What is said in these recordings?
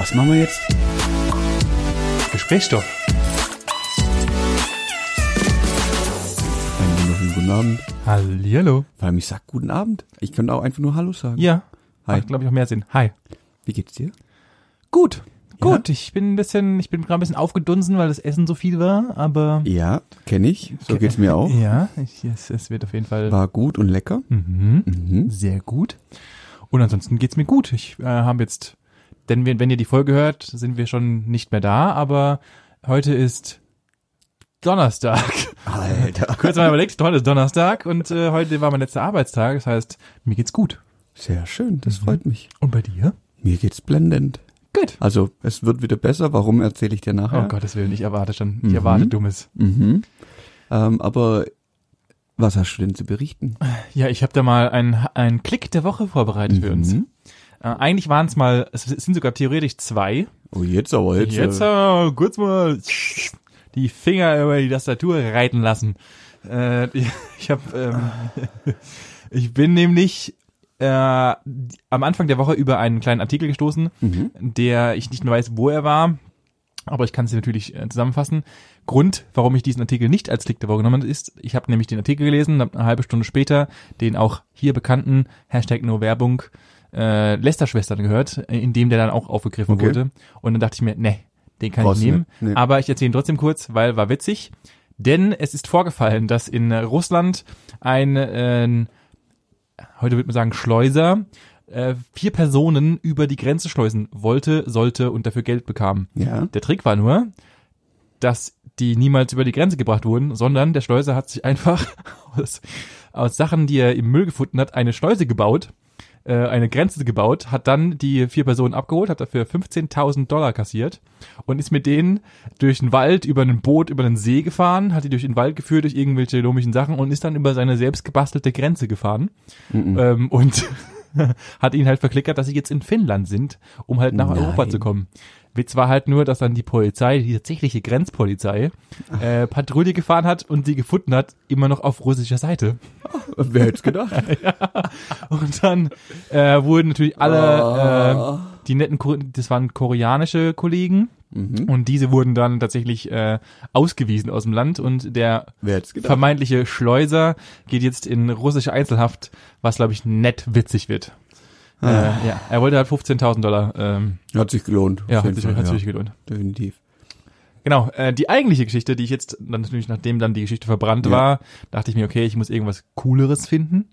Was machen wir jetzt? Gesprächsstoff. Einen wunderschönen guten Abend. Hallihallo. Vor allem, ich sag guten Abend. Ich könnte auch einfach nur Hallo sagen. Ja. Hi. Macht, glaube ich, auch mehr Sinn. Hi. Wie geht's dir? Gut. Gut, ich bin ein bisschen, ich bin gerade ein bisschen aufgedunsen, weil das Essen so viel war, aber Ja, kenne ich. So geht's mir auch. ja, ich, es, es wird auf jeden Fall War gut und lecker. mhm, Mhm. sehr gut. Und ansonsten geht's mir gut. Ich äh, habe jetzt, denn wir, wenn ihr die Folge hört, sind wir schon nicht mehr da, aber heute ist Donnerstag. Alter. Kurz mal überlegt, heute ist Donnerstag und äh, heute war mein letzter Arbeitstag. Das heißt, mir geht's gut. Sehr schön, das freut mich. Und bei dir? Mir geht's blendend. Gut. Also, es wird wieder besser. Warum erzähle ich dir nachher? Oh Gottes Willen, ich erwarte schon, ich Mhm. erwarte Dummes. Mhm. Ähm, aber was hast du denn zu berichten? Ja, ich habe da mal einen, einen Klick der Woche vorbereitet für uns. Äh, eigentlich waren es mal, es sind sogar theoretisch zwei. Oh, jetzt aber jetzt. Jetzt äh, äh, kurz mal die Finger über die Tastatur reiten lassen. Äh, ich habe, ähm, ich bin nämlich äh, am Anfang der Woche über einen kleinen Artikel gestoßen, Mhm. der ich nicht mehr weiß, wo er war, aber ich kann es natürlich äh, zusammenfassen. Grund, warum ich diesen Artikel nicht als Klick der Woche genommen ist, ich habe nämlich den Artikel gelesen, hab eine halbe Stunde später den auch hier bekannten Hashtag No Werbung äh, Lester-Schwestern gehört, in dem der dann auch aufgegriffen Okay. wurde. Und dann dachte ich mir, nee, den kann Brauchst ich nehmen. Nee. Aber ich erzähle ihn trotzdem kurz, weil war witzig. Denn es ist vorgefallen, dass in Russland ein, äh, heute würde man sagen, Schleuser, äh, vier Personen über die Grenze schleusen wollte, sollte und dafür Geld bekam. Ja. Der Trick war nur, dass die niemals über die Grenze gebracht wurden, sondern der Schleuser hat sich einfach aus, aus Sachen, die er im Müll gefunden hat, eine Schleuse gebaut, äh, eine Grenze gebaut, hat dann die vier Personen abgeholt, hat dafür 15.000 Dollar kassiert und ist mit denen durch den Wald, über ein Boot, über den See gefahren, hat die durch den Wald geführt, durch irgendwelche komischen Sachen und ist dann über seine selbst gebastelte Grenze gefahren Mhm. ähm, und hat ihn halt verklickert, dass sie jetzt in Finnland sind, um halt nach Nein. Europa zu kommen. Witz war halt nur, dass dann die Polizei, die tatsächliche Grenzpolizei, äh, Patrouille gefahren hat und sie gefunden hat, immer noch auf russischer Seite. Wer hätte gedacht? Und dann äh, wurden natürlich alle, äh, die netten, Ko- das waren koreanische Kollegen Mhm. und diese wurden dann tatsächlich äh, ausgewiesen aus dem Land und der vermeintliche Schleuser geht jetzt in russische Einzelhaft, was glaube ich nett witzig wird. Äh, ja, er wollte halt 15.000 Dollar. Ähm, Hat sich gelohnt. ja, hat sich, Fall, hat ja. sich gelohnt. Definitiv. Genau, äh, die eigentliche Geschichte, die ich jetzt dann natürlich, nachdem dann die Geschichte verbrannt Ja. war, dachte ich mir, okay, ich muss irgendwas Cooleres finden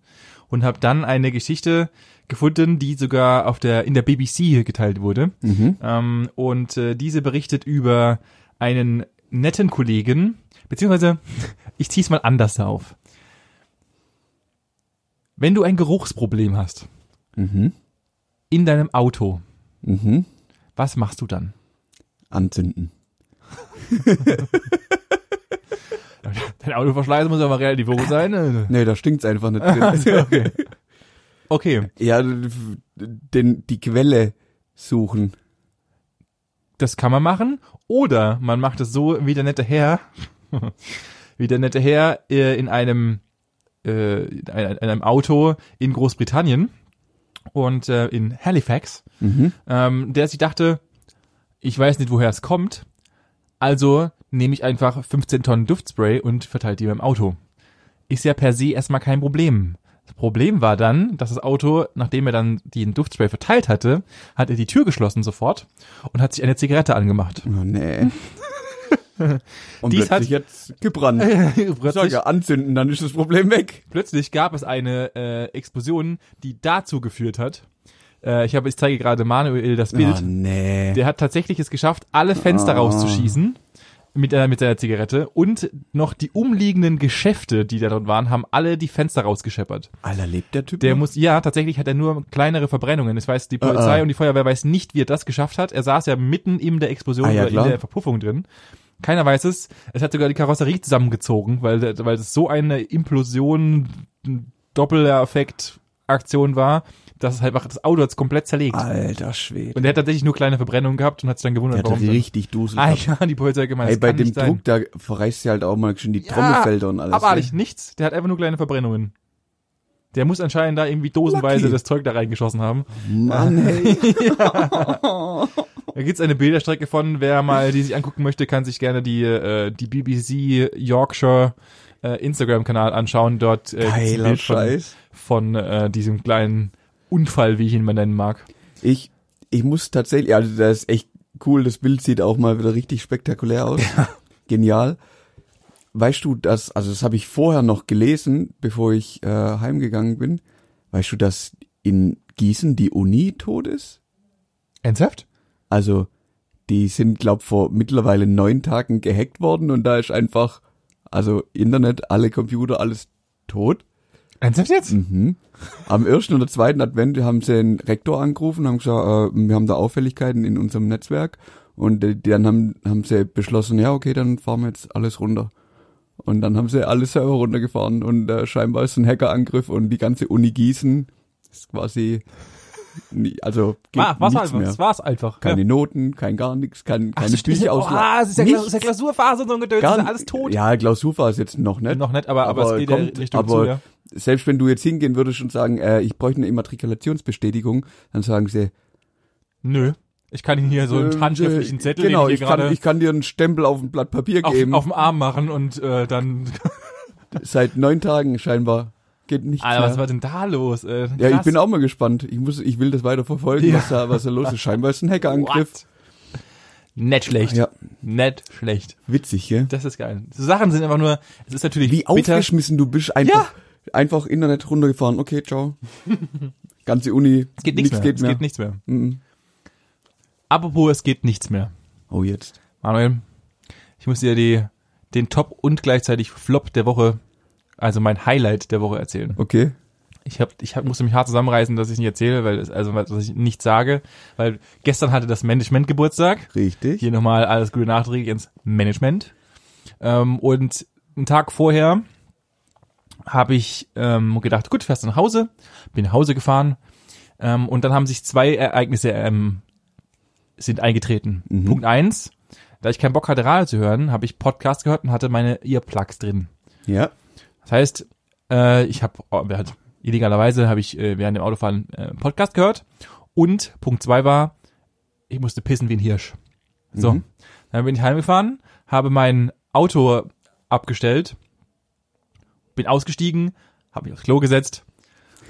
und habe dann eine Geschichte gefunden, die sogar auf der in der BBC geteilt wurde. Mhm. Ähm, und äh, diese berichtet über einen netten Kollegen, beziehungsweise ich zieh's mal anders auf. Wenn du ein Geruchsproblem hast Mhm. in deinem Auto, Mhm. was machst du dann? Anzünden. Dein Autoverschleiß muss aber relativ hoch sein. ne? Nee, da stinkt's einfach nicht drin. okay. Okay, ja, den, die Quelle suchen. das kann man machen. Oder man macht es so wie der nette Herr, wie der nette Herr äh, in einem äh, in einem in einem Auto in Großbritannien und äh, in Halifax, Mhm. ähm, der sich dachte, ich weiß nicht, woher es kommt, also nehme ich einfach 15 Tonnen Duftspray und verteile die beim Auto. Ist ja per se erstmal kein Problem. Das Problem war dann, dass das Auto, nachdem er dann den Duftspray verteilt hatte, hat er die Tür geschlossen sofort und hat sich eine Zigarette angemacht. Oh, nee. Und Dies plötzlich jetzt gebrannt. Ich plötzlich, sage, anzünden, dann ist das Problem weg. plötzlich gab es eine äh, Explosion, die dazu geführt hat. Äh, ich habe, ich zeige gerade Manuel das Bild. Oh, nee. Der hat tatsächlich es geschafft, alle Fenster Ah. rauszuschießen mit, äh, mit seiner Zigarette und noch die umliegenden Geschäfte, die da dort waren, haben alle die Fenster rausgescheppert. Alter, lebt der Typ Der noch? muss, ja, tatsächlich hat er nur kleinere Verbrennungen. Das weiß die Polizei Ah, ah. und die Feuerwehr weiß nicht, wie er das geschafft hat. Er saß ja mitten in der Explosion Ah, ja, oder in klar. der Verpuffung drin. Keiner weiß es. Es hat sogar die Karosserie zusammengezogen, weil, der- weil es so eine Implosion, Doppeleffekt Aktion war, dass es halt einfach das Auto hat's komplett zerlegt. Alter Schwede. Und er hat tatsächlich nur kleine Verbrennungen gehabt und hat sich dann Der gewundert, hat warum. richtig Dusel Ah ja, die Polizei hat gemeint, Ey, bei dem nicht. Druck, da verreißt ja halt auch mal schon die Trommelfelder und alles. Abartig, ne? nichts. Der hat einfach nur kleine Verbrennungen. Der muss anscheinend da irgendwie dosenweise Lucky. das Zeug da reingeschossen haben. Mann, hey. Da gibt's eine Bilderstrecke von, wer mal die sich angucken möchte, kann sich gerne die, äh, die BBC Yorkshire äh, Instagram-Kanal anschauen. Dort äh, ein Geiler Bild von, von äh, diesem kleinen Unfall, wie ich ihn mal nennen mag. Ich, ich muss tatsächlich, also das ist echt cool, das Bild sieht auch mal wieder richtig spektakulär aus. Genial. Weißt du, dass, also das habe ich vorher noch gelesen, bevor ich äh, heimgegangen bin. Weißt du, dass in Gießen die Uni tot ist? Ernsthaft? Also, die sind, glaub, vor mittlerweile neun Tagen gehackt worden und da ist einfach, also Internet, alle Computer, alles tot. Ernsthaft jetzt? Mhm. Am ersten oder zweiten Advent haben sie den Rektor angerufen, haben gesagt, äh, wir haben da Auffälligkeiten in unserem Netzwerk und äh, dann haben, haben sie beschlossen, ja okay, dann fahren wir jetzt alles runter. Und dann haben sie alle Server runtergefahren und äh, scheinbar ist ein Hackerangriff und die ganze Uni Gießen ist quasi, nie, also geht War, war's nichts einfach. mehr. Das war's einfach. Keine ja. Noten, kein gar nichts, kein, Ach, keine stimmt. Bücher oh, ah, es ist ja, es ist ja Klausurphase und so ein Gedöns, Gar ist alles tot. Ja, Klausurphase ist jetzt noch nicht. Noch nicht, aber, aber, Aber es geht kommt, Richtung aber zu, ja. selbst wenn du jetzt hingehen würdest und sagen, äh, ich bräuchte eine Immatrikulationsbestätigung, dann sagen sie, Nö. Ich kann Ihnen hier so einen äh, handschriftlichen Zettel, genau, den ich ich kann, ich kann dir einen Stempel auf ein Blatt Papier auf, geben. auf dem Arm machen und äh, dann. Seit neun Tagen scheinbar geht nichts Alter, was mehr. war denn da los? Äh, Ja, ich bin auch mal gespannt. Ich muss, ich will das weiter verfolgen, Ja. was da, was da los ist. Scheinbar ist ein Hackerangriff. What? Nett schlecht. Ja, Nett schlecht. witzig, gell? Das ist geil. So Sachen sind einfach nur, es ist natürlich Wie bitter. aufgeschmissen du bist, einfach, einfach Internet runtergefahren. Okay, ciao. Ganze Uni. Es geht nichts mehr. Geht es mehr. geht nichts mehr. Mhm. Apropos, es geht nichts mehr. Oh, jetzt. Manuel, ich muss dir die, den Top und gleichzeitig Flop der Woche, also mein Highlight der Woche erzählen. Okay. Ich hab, ich hab, musste mich hart zusammenreißen, dass ich nicht erzähle, weil es, also dass ich nichts sage, weil gestern hatte das Management Geburtstag. Richtig. Hier nochmal alles Gute nachträglich ins Management. Ähm, und einen Tag vorher habe ich ähm, gedacht, gut, fährst du nach Hause, bin nach Hause gefahren ähm, und dann haben sich zwei Ereignisse ähm, sind eingetreten. Mhm. Punkt eins, da ich keinen Bock hatte, Radio zu hören, habe ich Podcast gehört und hatte meine Earplugs drin. Ja. Das heißt, äh, ich habe halt, illegalerweise habe ich äh, während dem Autofahren äh, Podcast gehört und Punkt zwei war, ich musste pissen wie ein Hirsch. So, Mhm. dann bin ich heimgefahren, habe mein Auto abgestellt, bin ausgestiegen, habe mich aufs Klo gesetzt,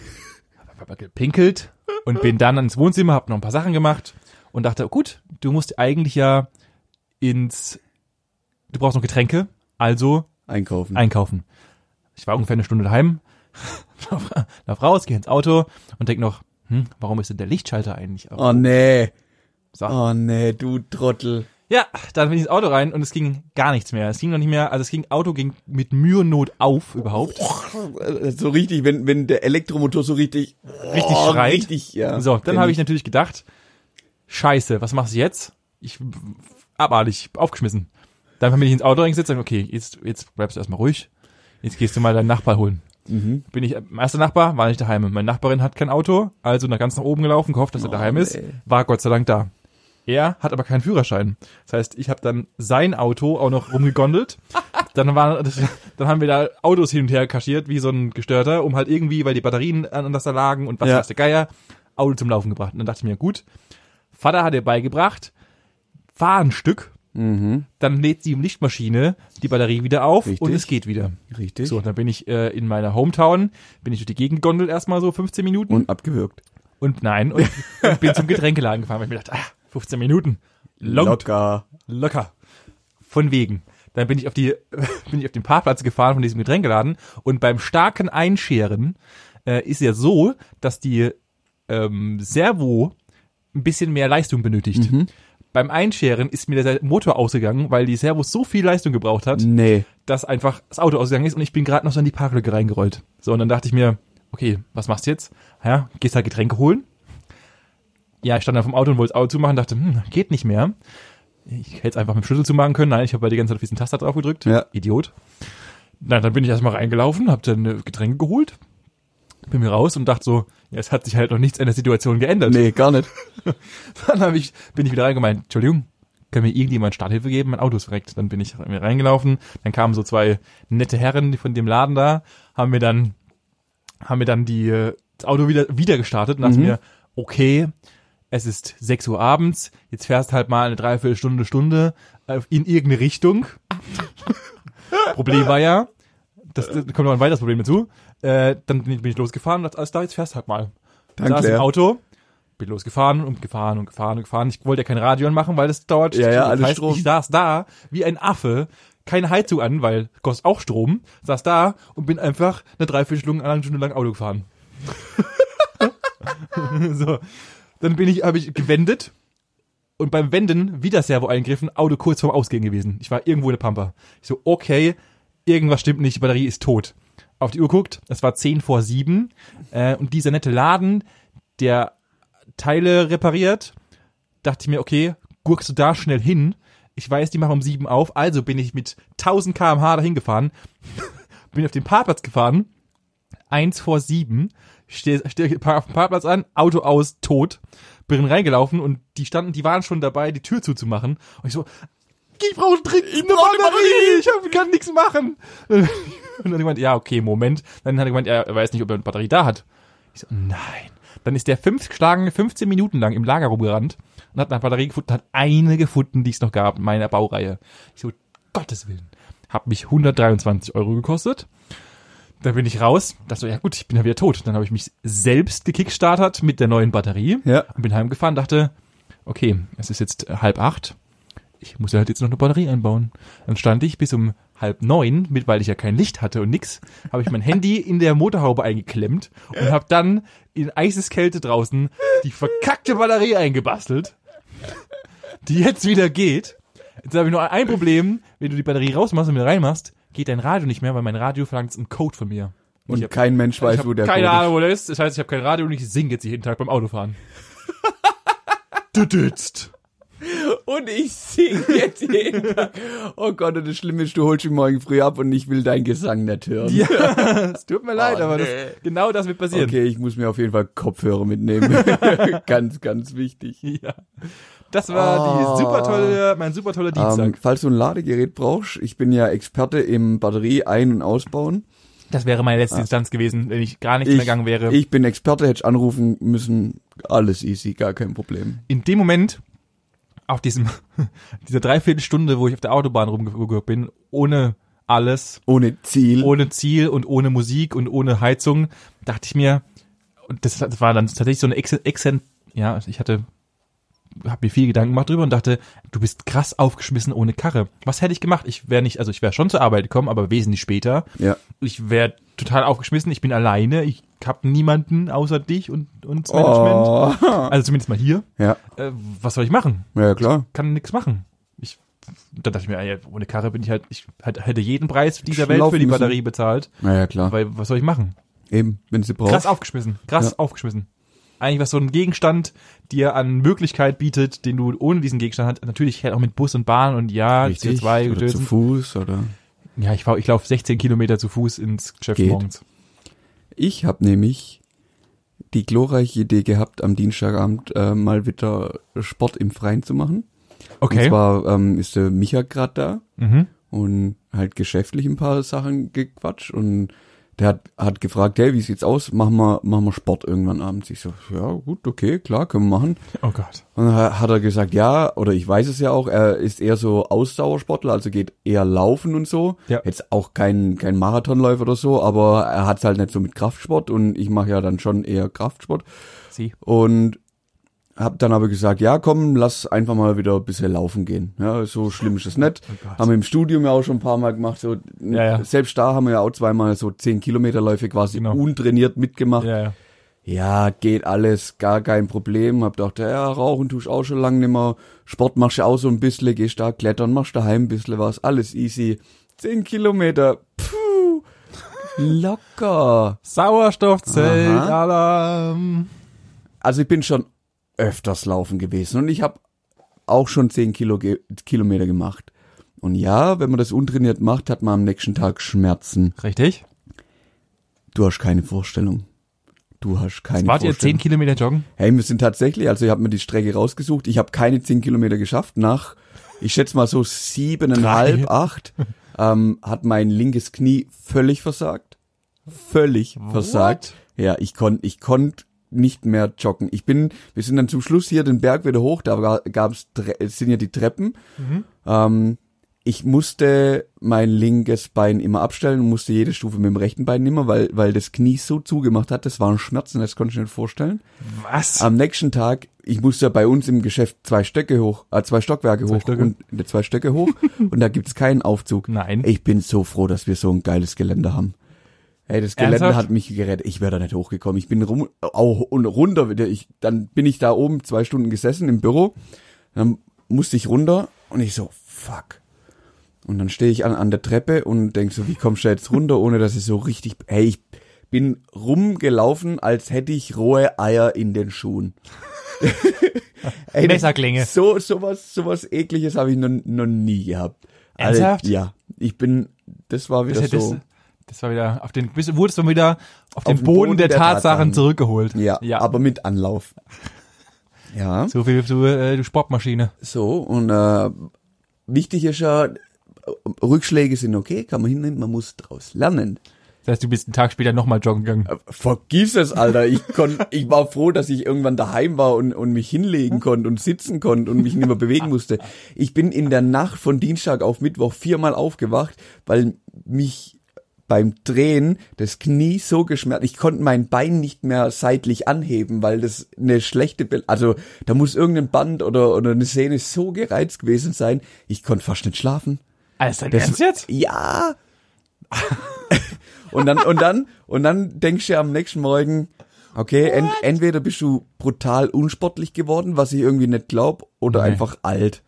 habe gepinkelt und bin dann ins Wohnzimmer, habe noch ein paar Sachen gemacht und dachte, gut, du musst eigentlich ja ins, du brauchst noch Getränke, also Einkaufen. einkaufen. Ich war ungefähr eine Stunde daheim, lauf raus, gehe ins Auto und denk noch, hm, warum ist denn der Lichtschalter eigentlich auf? oh, nee. So. Oh, nee, du Trottel. Ja, dann bin ich ins Auto rein und es ging gar nichts mehr. Es ging noch nicht mehr, also es ging, Auto ging mit Mühe und Not auf überhaupt. So richtig, wenn, wenn der Elektromotor so richtig, Richtig oh, schreit. Richtig, ja. So, dann habe ich natürlich gedacht, scheiße, was machst du jetzt? Ich, abartig, aufgeschmissen. Dann bin ich ins Auto reingesetzt und okay, jetzt, jetzt bleibst du erstmal ruhig. Jetzt gehst du mal deinen Nachbar holen. Mhm. Bin ich, mein erster Nachbar war nicht daheim. Meine Nachbarin hat kein Auto, also nach ganz nach oben gelaufen, gehofft, dass er Oh, daheim ist. War Gott sei Dank da. Er hat aber keinen Führerschein. Das heißt, ich habe dann sein Auto auch noch rumgegondelt. dann war, dann haben wir da Autos hin und her kaschiert, wie so ein Gestörter, um halt irgendwie, weil die Batterien an das da lagen und was Ja. weiß der Geier, Auto zum Laufen gebracht. Und dann dachte ich mir, gut, Vater hat dir beigebracht, fahr ein Stück, Mhm. dann lädt die Lichtmaschine die Batterie wieder auf Richtig. und es geht wieder. Richtig. So, dann bin ich äh, in meiner Hometown, bin ich durch die Gegend gondelt erstmal so 15 Minuten und, Und abgewürgt. nein, und, und bin zum Getränkeladen gefahren, weil ich mir dachte, ah, 15 Minuten, long, Locker. locker, von wegen. Dann bin ich auf die, bin ich auf den Parkplatz gefahren von diesem Getränkeladen und beim starken Einscheren äh, ist ja so, dass die ähm, Servo ein bisschen mehr Leistung benötigt. Mhm. Beim Einscheren ist mir der Motor ausgegangen, weil die Servo so viel Leistung gebraucht hat, Nee. dass einfach das Auto ausgegangen ist und ich bin gerade noch so in die Parklücke reingerollt. So, und dann dachte ich mir, okay, was machst du jetzt? Ja, gehst halt Getränke holen? Ja, ich stand dann vom Auto und wollte das Auto zumachen, dachte, hm, geht nicht mehr. Ich hätte es einfach mit dem Schlüssel zumachen können. Nein, ich habe bei die ganze Zeit auf diesen Taster drauf gedrückt. Ja. Idiot. Na, dann bin ich erstmal reingelaufen, hab dann äh, Getränke geholt, bin mir raus und dachte so, ja, es hat sich halt noch nichts an der Situation geändert. Nee, gar nicht. Dann hab ich, bin ich wieder reingemeint, Entschuldigung, kann mir irgendjemand Starthilfe geben? Mein Auto ist verreckt. Dann bin ich reingelaufen, dann kamen so zwei nette Herren von dem Laden da, haben mir dann, haben mir dann die, äh, das Auto wieder, wieder gestartet und dachte Mhm. mir, okay, es ist 6 Uhr abends, jetzt fährst halt mal eine Dreiviertelstunde, Stunde in irgendeine Richtung. Problem war ja, das, da kommt noch ein weiteres Problem dazu. Äh, dann bin ich losgefahren und dachte, alles da, jetzt fährst halt mal. Danke, saß im. Auto, bin losgefahren und gefahren und gefahren und gefahren. Ich wollte ja kein Radio anmachen, weil das dauert. Ja, ja, alles heißt, Strom. Ich saß da wie ein Affe, keine Heizung an, weil kostet auch Strom. Saß da und bin einfach eine Dreiviertelstunde, lang Auto gefahren. so, dann bin ich, habe ich gewendet und beim Wenden wieder Servo eingriffen, Auto kurz vorm Ausgehen gewesen. Ich war irgendwo in der Pampa. Ich so, okay, irgendwas stimmt nicht, die Batterie ist tot. Auf die Uhr guckt, es war 10 vor 7 äh, und dieser nette Laden, der Teile repariert, dachte ich mir, okay, gurkst du da schnell hin. Ich weiß, die machen um 7 auf, also bin ich mit 1000 kmh dahin gefahren, bin auf den Parkplatz gefahren, 1 vor 7, stehe steh auf dem Parkplatz an, Auto aus, tot, bin reingelaufen und die standen, die waren schon dabei, die Tür zuzumachen. Und ich so, ich brauche dringend eine Batterie, ich hab, kann nichts machen. Und dann hat er gemeint, ja, okay, Moment. Dann hat er gemeint, er weiß nicht, ob er eine Batterie da hat. Ich so, nein. Dann ist der fünf geschlagene 15 Minuten lang im Lager rumgerannt und hat eine Batterie gefunden, hat eine gefunden, die es noch gab in meiner Baureihe. Ich so, Gottes Willen. Hat mich 123 Euro gekostet. Dann bin ich raus, dachte so, ja gut, ich bin ja wieder tot. Dann habe ich mich selbst gekickstartert mit der neuen Batterie Ja. und bin heimgefahren, dachte, okay, es ist jetzt halb acht. Ich muss ja halt jetzt noch eine Batterie einbauen. Dann stand ich bis um halb neun, mit, weil ich ja kein Licht hatte und nix, habe ich mein Handy in der Motorhaube eingeklemmt und habe dann in Eiseskälte draußen die verkackte Batterie eingebastelt, die jetzt wieder geht. Jetzt habe ich nur ein Problem, wenn du die Batterie rausmachst und wieder reinmachst, geht dein Radio nicht mehr, weil mein Radio verlangt einen Code von mir. Und hab- kein Mensch weiß, wo der keine Code Ahnung, wo der ist. Das heißt, ich habe kein Radio und ich singe jetzt jeden Tag beim Autofahren. du dützt. Und ich sing jetzt jeden Tag. Oh Gott, und das Schlimme ist, du holst mich morgen früh ab und ich will deinen Gesang nicht hören. Ja, es tut mir leid, Oh, aber das, nee. genau das wird passieren. Okay, ich muss mir auf jeden Fall Kopfhörer mitnehmen. ganz, ganz wichtig. Ja. Das war Oh. die super tolle, mein super toller Dienstag. Ähm, falls du ein Ladegerät brauchst, ich bin ja Experte im Batterie ein- und ausbauen. das wäre meine letzte Instanz gewesen, wenn ich gar nicht mehr Ich, gegangen wäre. ich bin Experte, hätte ich anrufen müssen. Alles easy, gar kein Problem. In dem Moment, auf diesem, dieser Dreiviertelstunde, wo ich auf der Autobahn rumgeguckt bin, ohne alles, Ohne Ziel. ohne Ziel und ohne Musik und ohne Heizung, dachte ich mir, und das, das war dann tatsächlich so eine Exen ja, ich hatte, habe mir viel Gedanken gemacht drüber und dachte, du bist krass aufgeschmissen ohne Karre. Was hätte ich gemacht? Ich wäre nicht, also ich wäre schon zur Arbeit gekommen, aber wesentlich später. ja. Ich wäre total aufgeschmissen, ich bin alleine, ich habe niemanden außer dich und, das Management. Oh. Also zumindest mal hier. Ja, Äh, was soll ich machen? ja klar. Kann nix machen. Ich, da dachte ich mir, ah ja, ohne Karre bin ich halt, ich hätte jeden Preis dieser Welt für die müssen. Batterie bezahlt. Na ja, klar. Weil was soll ich machen? Eben, wenn sie braucht. Krass aufgeschmissen. Krass Ja. aufgeschmissen. Eigentlich was so ein Gegenstand dir an Möglichkeit bietet, den du ohne diesen Gegenstand hast. Natürlich halt auch mit Bus und Bahn und ja, Richtig. CO2 oder zu. Fuß oder. Ja, ich, ich laufe 16 Kilometer zu Fuß ins Geschäft Geht. morgens. Ich habe nämlich die glorreiche Idee gehabt, am Dienstagabend äh, mal wieder Sport im Freien zu machen. Okay. Und zwar ähm, ist der Micha gerade da mhm. und halt geschäftlich ein paar Sachen gequatscht und der hat, hat gefragt, hey, wie sieht's aus? Machen wir, machen wir Sport irgendwann abends? Ich so, ja, gut, okay, klar, können wir machen. Oh Gott. Und dann ha- hat er gesagt, ja, oder ich weiß es ja auch, er ist eher so Ausdauersportler, also geht eher laufen und so. Ja. Jetzt auch kein, kein Marathonläufer oder so, aber er hat's halt nicht so mit Kraftsport und ich mache ja dann schon eher Kraftsport. Sie. Und hab dann aber gesagt, ja komm, lass einfach mal wieder ein bisschen laufen gehen. Ja, so schlimm ist es nicht. Oh haben wir im Studium ja auch schon ein paar Mal gemacht. So, Ja, ja. Selbst da haben wir ja auch zweimal so 10 Kilometerläufe quasi Genau. untrainiert mitgemacht. Ja, ja. Ja, geht alles, gar kein Problem. Hab gedacht, ja, rauchen tust auch schon lange nicht mehr. Sport machst du auch so ein bisschen, gehst da klettern, machst daheim ein bisschen was, alles easy. Zehn Kilometer, puh, locker. Sauerstoffzelt. Alarm. Also ich bin schon öfters laufen gewesen und ich habe auch schon zehn Kilo ge Kilometer gemacht. Und ja, wenn man das untrainiert macht, hat man am nächsten Tag Schmerzen. Richtig. Du hast keine Vorstellung. Du hast keine Wart ihr Vorstellung. 10 Kilometer joggen? Hey, wir sind tatsächlich, also ich habe mir die Strecke rausgesucht. Ich habe keine zehn Kilometer geschafft. Nach, ich schätze mal so siebeneinhalb, acht, ähm, hat mein linkes Knie völlig versagt. Völlig versagt. Ja, ich konnte, ich konnte nicht mehr joggen. Ich bin, wir sind dann zum Schluss hier den Berg wieder hoch, da gab's, es sind ja die Treppen. Mhm. Ähm, ich musste mein linkes Bein immer abstellen und musste jede Stufe mit dem rechten Bein immer, weil, weil das Knie so zugemacht hat, das waren Schmerzen, das konnte ich nicht vorstellen. Was? Am nächsten Tag, ich musste ja bei uns im Geschäft zwei Stöcke hoch, äh, zwei Stockwerke Zwei hoch Stöcke. und äh, zwei Stöcke hoch und da gibt's keinen Aufzug. Nein. Ich bin so froh, dass wir so ein geiles Geländer haben. Ey, das Geländer Ernsthaft? hat mich gerettet. Ich wäre da nicht hochgekommen. Ich bin rum, auch und runter wieder. Ich, dann bin ich da oben zwei Stunden gesessen im Büro. Dann musste ich runter und ich so, fuck. Und dann stehe ich an, an der Treppe und denk so, wie kommst du jetzt runter, ohne dass ich so richtig, hey, ich bin rumgelaufen, als hätte ich rohe Eier in den Schuhen. Ey, Messerklinge. So, sowas, sowas ekliges habe ich noch, noch nie gehabt. Ernsthaft? Also, ja. Ich bin, das war wieder das, so. Das war wieder auf den, bist, wurdest du wieder auf den den Boden, Boden der, der Tatsachen, Tatsachen. zurückgeholt. Ja, ja. aber mit Anlauf. Ja, so viel zu äh, du Sportmaschine. so und äh, wichtig ist ja, Rückschläge sind okay, kann man hinnehmen, man muss draus lernen. Das heißt, du bist einen Tag später nochmal joggen gegangen. Äh, Vergiss es, Alter. Ich kon, ich war froh, dass ich irgendwann daheim war und, und mich hinlegen konnte und sitzen konnte und mich nicht mehr bewegen musste. Ich bin in der Nacht von Dienstag auf Mittwoch viermal aufgewacht, weil mich beim Drehen das Knie so geschmerzt, ich konnte mein Bein nicht mehr seitlich anheben, weil das eine schlechte, Be also da muss irgendein Band oder, oder eine Sehne so gereizt gewesen sein, ich konnte fast nicht schlafen. Alles dein Das- Ernst jetzt? Ja. und dann, und dann, und dann denkst du am nächsten Morgen, okay, ent, entweder bist du brutal unsportlich geworden, was ich irgendwie nicht glaub, oder Nee. einfach alt.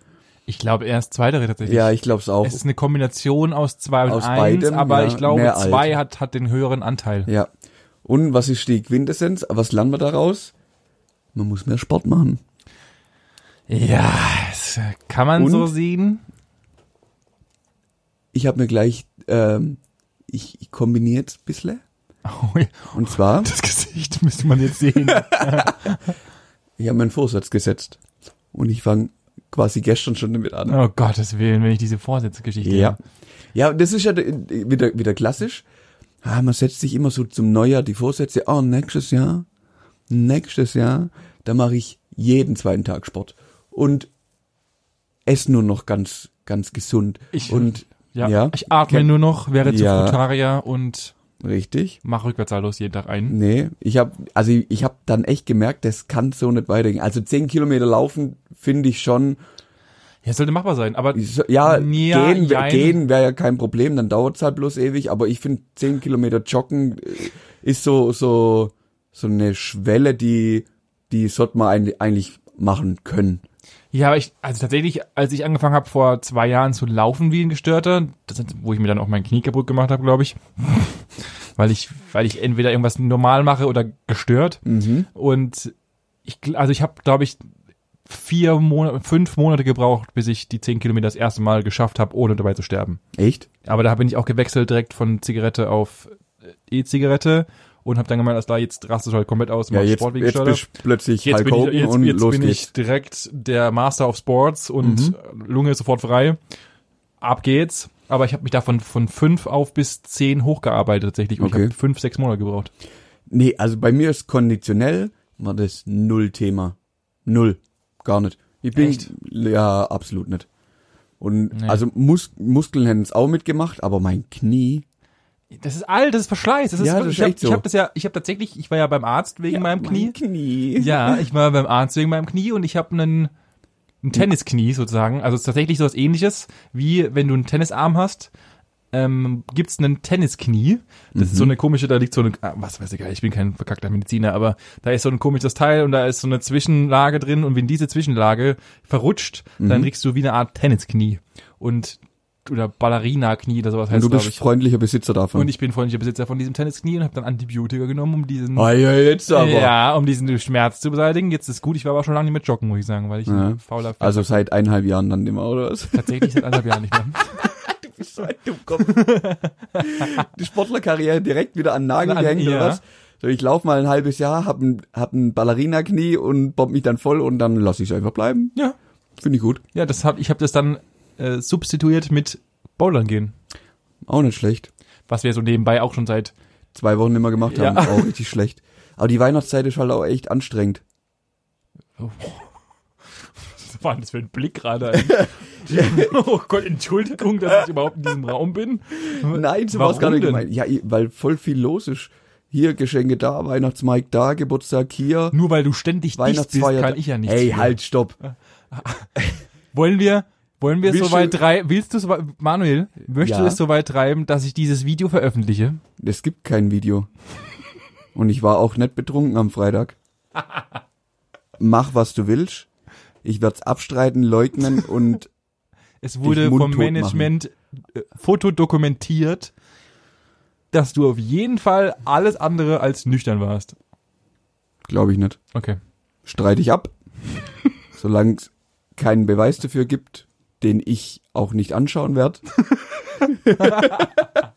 Ich glaube erst zweitere tatsächlich. Ja, ich glaub's auch. es ist eine Kombination aus zwei und Aus eins, beidem, aber ja, ich glaube, zwei alt. hat, hat den höheren Anteil. Ja. Und was ist die Quintessenz? Was lernen wir daraus? Man muss mehr Sport machen. Ja, das kann man Und? so sehen. Ich habe mir gleich, ähm, ich, ich kombiniere jetzt ein bisschen. Oh, ja. Und zwar, das Gesicht müsste man jetzt sehen. ich habe mir einen Vorsatz gesetzt. Und ich fange quasi gestern schon damit an. oh Gottes Willen, wenn ich diese Vorsätze-Geschichte Ja. Ja, das ist ja de- wieder, wieder klassisch. Ah, man setzt sich immer so zum Neujahr die Vorsätze, oh, nächstes Jahr, nächstes Jahr, da mache ich jeden zweiten Tag Sport. Und esse nur noch ganz, ganz gesund. Ich- und Ja, Ja. ich atme nur noch, wäre zu Ja. Frutarier und richtig. mache rückwärtssaltos jeden Tag ein. Nee, ich habe also ich, habe dann echt gemerkt, das kann so nicht weitergehen. Also zehn Kilometer laufen finde ich schon, Ja, sollte machbar sein, aber ja, Ja, gehen, jein. gehen wäre ja kein Problem, dann dauert's halt bloß ewig, aber ich finde zehn Kilometer joggen äh, ist so, so, so eine Schwelle, die, die sollte man eigentlich machen können. Ja, aber ich, also tatsächlich, als ich angefangen habe vor zwei Jahren zu laufen wie ein Gestörter, das, wo ich mir dann auch mein Knie kaputt gemacht habe, glaube ich, weil ich, weil ich entweder irgendwas normal mache oder gestört. Und ich, also ich habe, glaube ich, vier Monate, fünf Monate gebraucht, bis ich die zehn Kilometer das erste Mal geschafft habe, ohne dabei zu sterben. Echt? Aber da bin ich auch gewechselt direkt von Zigarette auf äh, E-Zigarette und habe dann gemeint, dass da jetzt raste ich halt komplett aus, Ja, jetzt, Sport wie jetzt bist du plötzlich Jetzt Hulk bin, ich, Hogan jetzt, und jetzt los bin geht's. ich direkt der Master of Sports und Lunge ist sofort frei. Ab geht's. Aber ich habe mich davon von fünf auf bis zehn hochgearbeitet tatsächlich. Und ich Okay. habe fünf, sechs Monate gebraucht. Nee, also bei mir ist konditionell war das null Thema. Null. Gar nicht. Ich bin, Echt? ja, absolut nicht. Und Nee. also Mus Muskeln hätten es auch mitgemacht, aber mein Knie. Das ist alt, das ist Verschleiß. Das ist, Ja, das ich habe so. ich hab das ja, ich habe tatsächlich, ich war ja beim Arzt wegen meinem Knie. Mein Knie. Ja, ich war beim Arzt wegen meinem Knie und ich habe einen ein Tennisknie sozusagen. Also es ist tatsächlich so was ähnliches, wie wenn du einen Tennisarm hast, ähm, gibt's einen Tennisknie. Das ist so eine komische, da liegt so eine, ah, was weiß ich, ich bin kein verkackter Mediziner, aber da ist so ein komisches Teil und da ist so eine Zwischenlage drin und wenn diese Zwischenlage verrutscht, dann kriegst du wie eine Art Tennisknie und oder Ballerina-Knie oder sowas Und heißt du glaube bist ich. freundlicher Besitzer davon. Und ich bin freundlicher Besitzer von diesem Tennisknie und habe dann Antibiotika genommen, um diesen ah, ja, jetzt aber. ja, um diesen Schmerz zu beseitigen. Jetzt ist gut. Ich war aber schon lange nicht mehr joggen, muss ich sagen, weil ich Ja. fauler Also seit eineinhalb Jahren dann immer, oder was? tatsächlich seit anderthalb Jahren nicht mehr. Du bist so ein Dummkopf. Die Sportlerkarriere direkt wieder an den Nagel An- gehängt, oder ja. was? So, ich lauf mal ein halbes Jahr, hab ein, hab ein Ballerina-Knie und bomb mich dann voll und dann lass ich es einfach bleiben. Ja, Finde ich gut. ja, das hab ich habe das dann äh, substituiert mit Bouldern gehen, Auch nicht schlecht. was wir so nebenbei auch schon seit Zwei Wochen mehr gemacht haben, Ja. auch richtig schlecht. Aber die Weihnachtszeit ist halt auch echt anstrengend. Was war denn das für ein Blick gerade? oh Gott, Entschuldigung, dass ich überhaupt in diesem Raum bin. Nein, so war es gar nicht denn? gemeint. Ja, weil voll viel los ist. Hier Geschenke da, Weihnachtsmarkt da, Geburtstag hier, Nur weil du ständig dicht bist, Weihnachtsfeier. kann ich ja nicht. Hey, halt, stopp. Wollen wir, wollen wir es soweit treiben? Willst du es, Manuel, möchtest Ja. du es soweit treiben, dass ich dieses Video veröffentliche? Es gibt kein Video. Und ich war auch nicht betrunken am Freitag. Mach, was du willst. Ich werd's abstreiten, leugnen und Es wurde vom. Management äh, fotodokumentiert, dass du auf jeden Fall alles andere als nüchtern warst. glaube ich nicht. Okay. Streite ich ab. Solange es keinen Beweis dafür gibt, den ich auch nicht anschauen werde.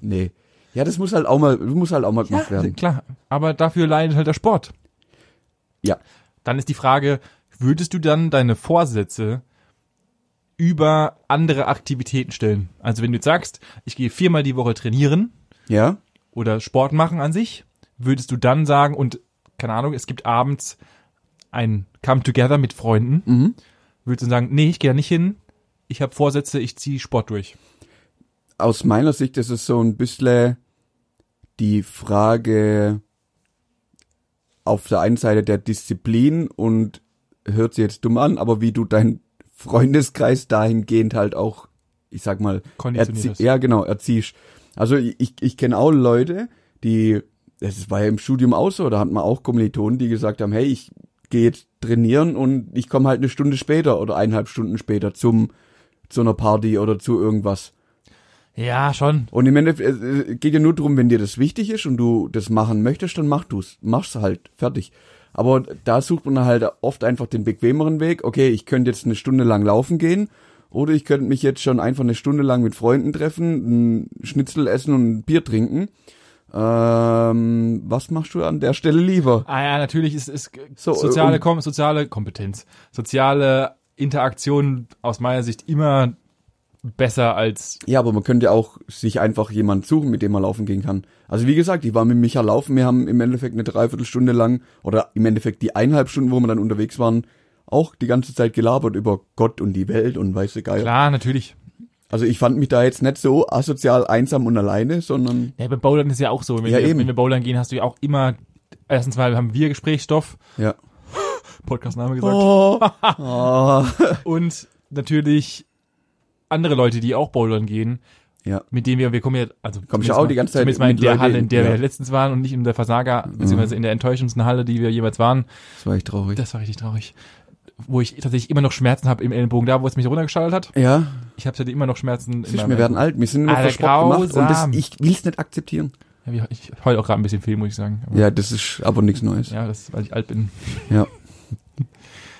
nee. Ja, das muss halt auch mal, muss halt auch mal gemacht werden. klar. Aber dafür leidet halt der Sport. Ja. Dann ist die Frage, würdest du dann deine Vorsätze über andere Aktivitäten stellen? Also wenn du jetzt sagst, ich gehe viermal die Woche trainieren Ja? oder Sport machen an sich, würdest du dann sagen, und keine Ahnung, es gibt abends ein Come-Together mit Freunden, Mhm. Würdest du sagen, nee, ich gehe da nicht hin, ich habe Vorsätze, ich ziehe Sport durch. Aus meiner Sicht ist es so ein bisschen die Frage auf der einen Seite der Disziplin und hört sich jetzt dumm an, aber wie du deinen Freundeskreis dahingehend halt auch, ich sag mal, erzie ja genau, erziehst. Also ich, ich kenne auch Leute, die, das war ja im Studium auch so, da hat man auch Kommilitonen, die gesagt haben, hey, ich jetzt trainieren und ich komme halt eine Stunde später oder eineinhalb Stunden später zum zu einer Party oder zu irgendwas. Ja, schon. Und im Endeffekt es geht ja nur darum, wenn dir das wichtig ist und du das machen möchtest, dann mach du's. Mach's halt. Fertig. Aber da sucht man halt oft einfach den bequemeren Weg. Okay, ich könnte jetzt eine Stunde lang laufen gehen. Oder ich könnte mich jetzt schon einfach eine Stunde lang mit Freunden treffen, ein Schnitzel essen und ein Bier trinken. Ähm, was machst du an der Stelle lieber? Ah ja, natürlich ist, ist So, soziale, Kom soziale Kompetenz, soziale Interaktion aus meiner Sicht immer besser als Ja, aber man könnte ja auch sich einfach jemand suchen, mit dem man laufen gehen kann. Also wie gesagt, ich war mit Micha laufen, wir haben im Endeffekt eine Dreiviertelstunde lang oder im Endeffekt die eineinhalb Stunden, wo wir dann unterwegs waren, auch die ganze Zeit gelabert über Gott und die Welt und weiße Geier. klar, natürlich. Also ich fand mich da jetzt nicht so asozial einsam und alleine, sondern Ja, beim Bouldern ist ja auch so. Wenn, Ja, wir, eben. wenn wir Bouldern gehen, hast du ja auch immer, erstens mal haben wir Gesprächsstoff, ja. Podcastname gesagt, Oh, oh. und natürlich andere Leute, die auch Bouldern gehen, Ja. mit denen wir, wir kommen ja, also Komm ich auch mal- die ganze Zeit zumindest mal in der Leute- Halle, in der ja. wir letztens waren und nicht in der Versager, beziehungsweise in der enttäuschendsten Halle, die wir jeweils waren. Das war echt traurig. Das war richtig traurig. Wo ich tatsächlich immer noch Schmerzen habe im Ellenbogen, da wo es mich runtergeschaltet hat. ja, Ich habe seitdem immer noch Schmerzen in siehst, meinem wir werden alt, wir sind für Sport gemacht und das, ich will's nicht akzeptieren. Ja, ich heul auch gerade ein bisschen viel, muss ich sagen. Aber, Ja, das ist aber nichts Neues. ja, das, weil ich alt bin. Ja.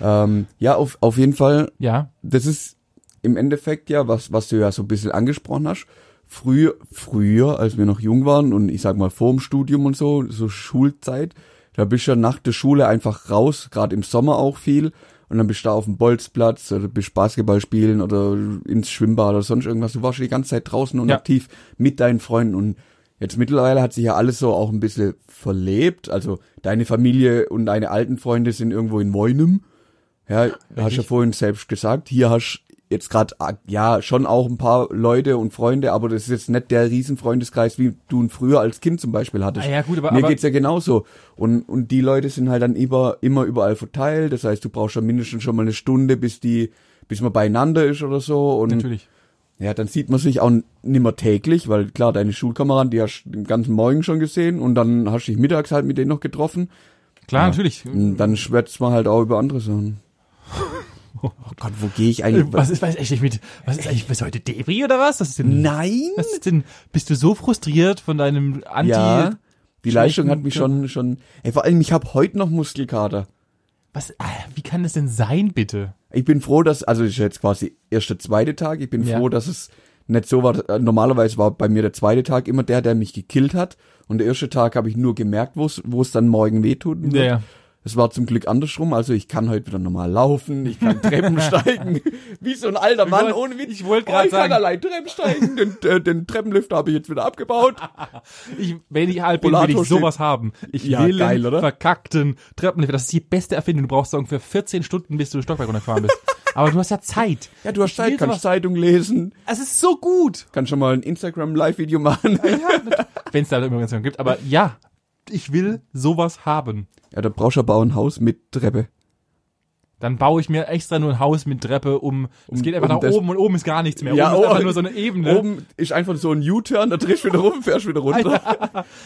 ähm, ja, auf, auf jeden Fall Ja, das ist im Endeffekt ja, was, was du ja so ein bisschen angesprochen hast. Früher, früher, als wir noch jung waren und ich sag mal vor dem Studium und so, so Schulzeit, da bist du ja nach der Schule einfach raus, gerade im Sommer auch viel. Und dann bist du da auf dem Bolzplatz oder bist Basketball spielen oder ins Schwimmbad oder sonst irgendwas. Du warst die ganze Zeit draußen und Ja. aktiv mit deinen Freunden. Und jetzt mittlerweile hat sich ja alles so auch ein bisschen verlebt. Also deine Familie und deine alten Freunde sind irgendwo in Woinem. Ja, hast ja Richtig. vorhin selbst gesagt, hier hast jetzt gerade ja schon auch ein paar Leute und Freunde, aber das ist jetzt nicht der Riesenfreundeskreis, wie du ihn früher als Kind zum Beispiel hattest. Ah ja, gut, aber- Mir aber- geht's ja genauso. Und, und die Leute sind halt dann immer, immer überall verteilt. Das heißt, du brauchst schon mindestens schon mal eine Stunde, bis die, bis man beieinander ist oder so. Und natürlich. ja, dann sieht man sich auch nimmer täglich, weil klar, deine Schulkameraden, die hast du den ganzen Morgen schon gesehen und dann hast du dich mittags halt mit denen noch getroffen. Klar, Ja. natürlich. Und dann schwätzt man halt auch über andere Sachen. Oh Gott, wo gehe ich eigentlich? Was ist, was ist eigentlich mit, was ist eigentlich, bist du heute Debris oder was? Was ist denn, Nein! was ist denn, bist du so frustriert von deinem Anti, Ja, die Leistung hat mich schon, schon, ey, vor allem, ich habe heute noch Muskelkater. was, ah, wie kann das denn sein, bitte? Ich bin froh, dass, also das ist jetzt quasi erst der zweite Tag, ich bin Ja. froh, dass es nicht so war, normalerweise war bei mir der zweite Tag immer der, der mich gekillt hat und der erste Tag habe ich nur gemerkt, wo es wo es dann morgen wehtut. Ja, ja. Es war zum Glück andersrum, also ich kann heute wieder normal laufen, ich kann Treppen steigen, wie so ein alter Mann wollt- ohne Witz. ich wollte Oh, grad ich kann sagen- allein Treppen steigen, den, äh, den Treppenlifter habe ich jetzt wieder abgebaut. Ich, wenn ich alt bin, will ich sowas haben. Ich Ja, will geil, oder? verkackten Treppenlift. Das ist die beste Erfindung. Du brauchst ungefähr 14 Stunden, bis du den Stockwerk runtergefahren bist. Aber du hast ja Zeit. Ja, du hast Ich Zeit, kannst sowas- Zeitung lesen, Es ist so gut. kannst schon mal ein Instagram-Live-Video machen. Wenn es da immer Instagram gibt. Aber ja, ich will sowas haben. Ja, da brauchst du aber auch ein Haus mit Treppe. Dann baue ich mir extra nur ein Haus mit Treppe um. Es Um- geht einfach um nach das- oben und oben ist gar nichts mehr. Ja, oben ist oh, einfach nur so eine Ebene. Oben ist einfach so ein U-Turn, da drehst du wieder rum, fährst wieder runter.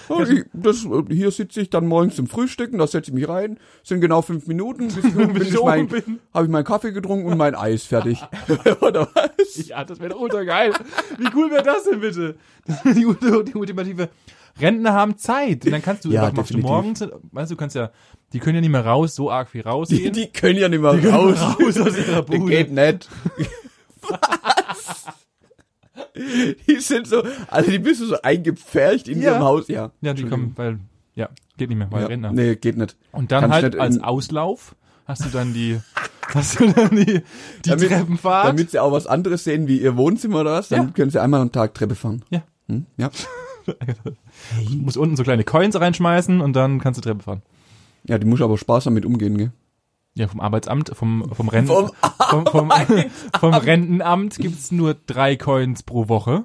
Und ich, das, hier sitze ich dann morgens zum Frühstücken, da setze ich mich rein, sind genau fünf Minuten, bis ich oben bin, ich mein, bin. habe ich meinen Kaffee getrunken und mein Eis fertig. Oder was? Ja, das wäre ultra geil. Wie cool wäre das denn bitte? Die, ulti- die ultimative. Rentner haben Zeit. Und dann kannst du, Ja, einfach, machst du morgens, weißt du, du kannst ja, die können ja nicht mehr raus, so arg viel Die, rausgehen. die können ja nicht mehr raus, raus. raus aus ihrer Das Bude. geht nicht. Was? Die sind so, also die bist du so eingepfercht in Ja. ihrem Haus, ja. Ja, die kommen, weil, ja, geht nicht mehr, weil Ja. Rentner. Nee, geht nicht. Und dann Kannst halt als Auslauf hast du dann die, hast du dann die, die Damit- Treppenfahrt. Damit sie auch was anderes sehen wie ihr Wohnzimmer oder was, dann Ja. können sie einmal am Tag Treppe fahren. Ja. Hm? Ja. Du musst unten so kleine Coins reinschmeißen und dann kannst du Treppe fahren. Ja, die muss aber Spaß damit umgehen, gell? Ja, vom Arbeitsamt, vom, vom Renten, Vom vom, vom, vom Rentenamt gibt's nur drei Coins pro Woche.